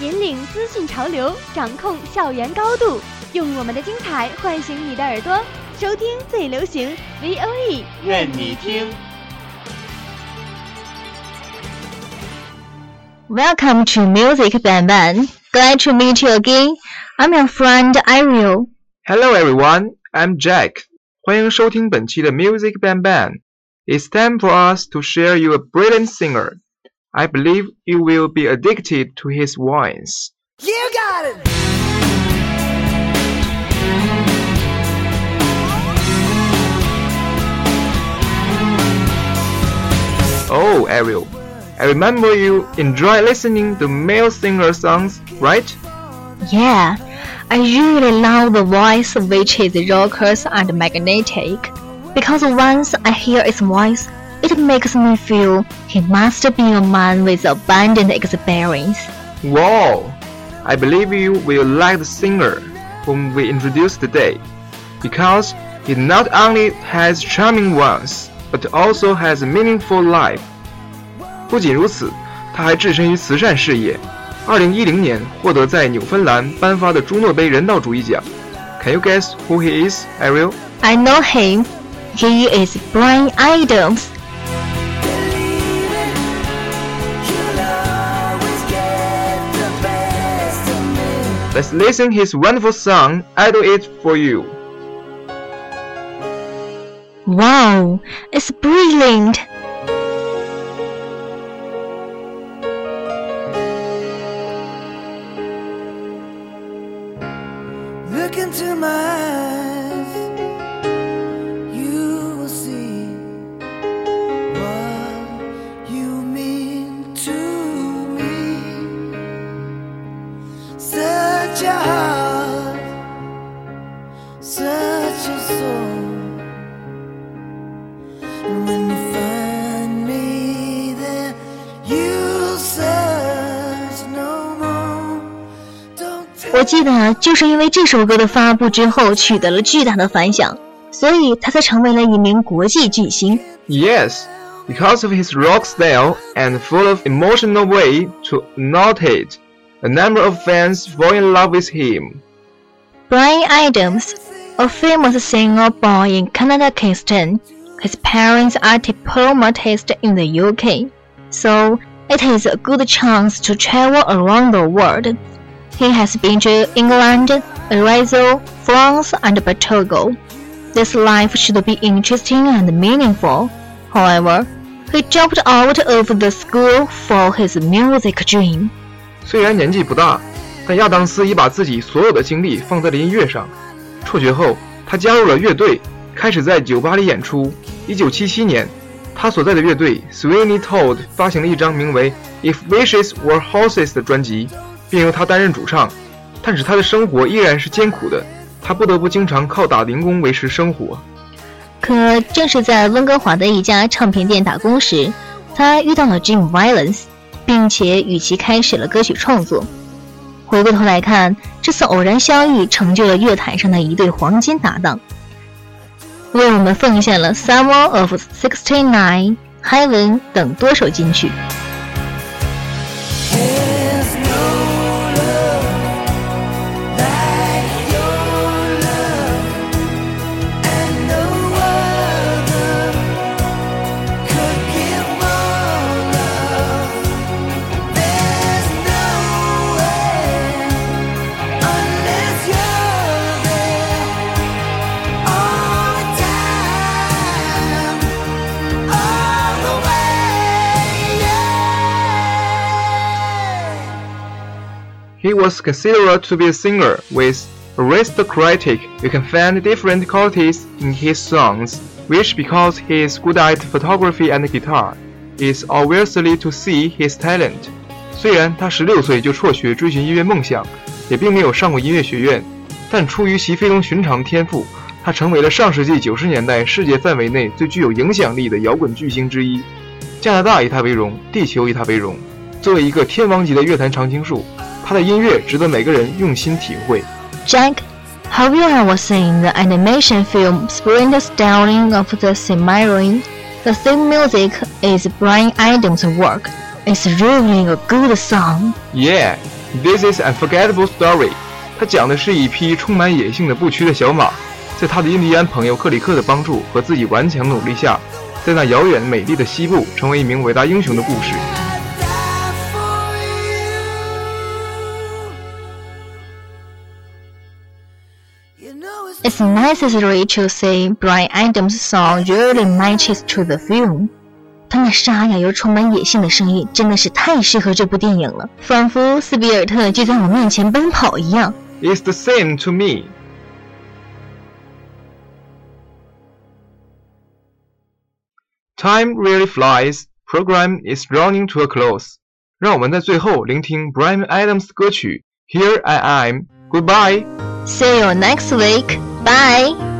引领资讯潮流，掌控校园高度，用我们的精彩唤醒你的耳朵，收听最流行 V O E，愿你听。 Welcome to Music Ban Ban. Glad to meet you again. I'm your friend Ariel. Hello everyone, I'm Jack. 欢迎收听本期的 Music Ban Ban. It's time for us to share you a brilliant singer. I believe you will be addicted to his voice. You got it! Oh, Ariel, I remember you enjoy listening to male singer songs, right? Yeah, I really love the voice which is raucous and magnetic. Because once I hear its voice, it makes me feel he must be a man with abundant experience. Wow! I believe you will like the singer whom we introduced today, because he not only has charming ones, but also has a meaningful life. 不仅如此，他还置身于慈善事业。二零一零年获得在纽芬兰颁发的朱诺杯人道主义奖。Can you guess who he is, Ariel? I know him. He is Bryan Adams, Let's listen his wonderful song, I Do It For You. Wow, it's brilliant. 我记得就是因为这首歌的发布之后取得了巨大的反响，所以他才成为了一名国际巨星。Yes, because of his rock style and full of emotional way to notate, a number of fans fall in love with him. Bryan Adams, a famous singer born in Canada Kingston, his parents are diplomatists in the UK, so it is a good chance to travel around the world He has been to England, Brazil, France, and Portugal. This life should be interesting and meaningful. However, he dropped out of the school for his music dream. 虽然年纪不大，但亚当斯已把自己所有的精力放在了音乐上。辍学后，他加入了乐队，开始在酒吧里演出。1977年，他所在的乐队 Sweeney Todd 发行了一张名为《If Wishes Were Horses》的专辑， 并由他担任主唱。但是他的生活依然是艰苦的，他不得不经常靠打零工维持生活。可正是在温哥华的一家唱片店打工时，他遇到了 Jim Vallance，并且与其开始了歌曲创作。回过头来看，这次偶然相遇成就了乐坛上的一对黄金搭档，为我们奉献了《Summer of '69》、《Heaven》等多首金曲。Was considered to be a singer with aristocratic. You can find different qualities in his songs, which because he is good at photography and guitar, is obviously to see his talent. 虽然他十六岁就辍学追寻音乐梦想，也并没有上过音乐学院，但出于其非同寻常天赋，他成为了上世纪九十年代世界范围内最具有影响力的摇滚巨星之一。加拿大以他为荣，地球以他为荣。作为一个天王级的乐坛常青树，他的音乐值得每个人用心体会。Jack, have you ever seen the animation film Spring the Stalling of the Cimarron? The theme music is Brian Adams' work. It's really a good song. Yeah, this is unforgettable story。它讲的是一匹充满野性的不屈的小马，在他的印第安朋友克里克的帮助和自己顽强努力下，在那遥远美丽的西部成为一名伟大英雄的故事。It's necessary to say Bryan Adams' song really matches to the film. film。他那沙哑又充满野性的声音真的是太适合这部电影了，仿佛斯比尔特就在我面前奔跑一样。It's the same to me. Time really flies. Program is running to a close. 让我们在最后聆听 Bryan Adams 歌曲《Here I am goodbye. See you next week. Bye.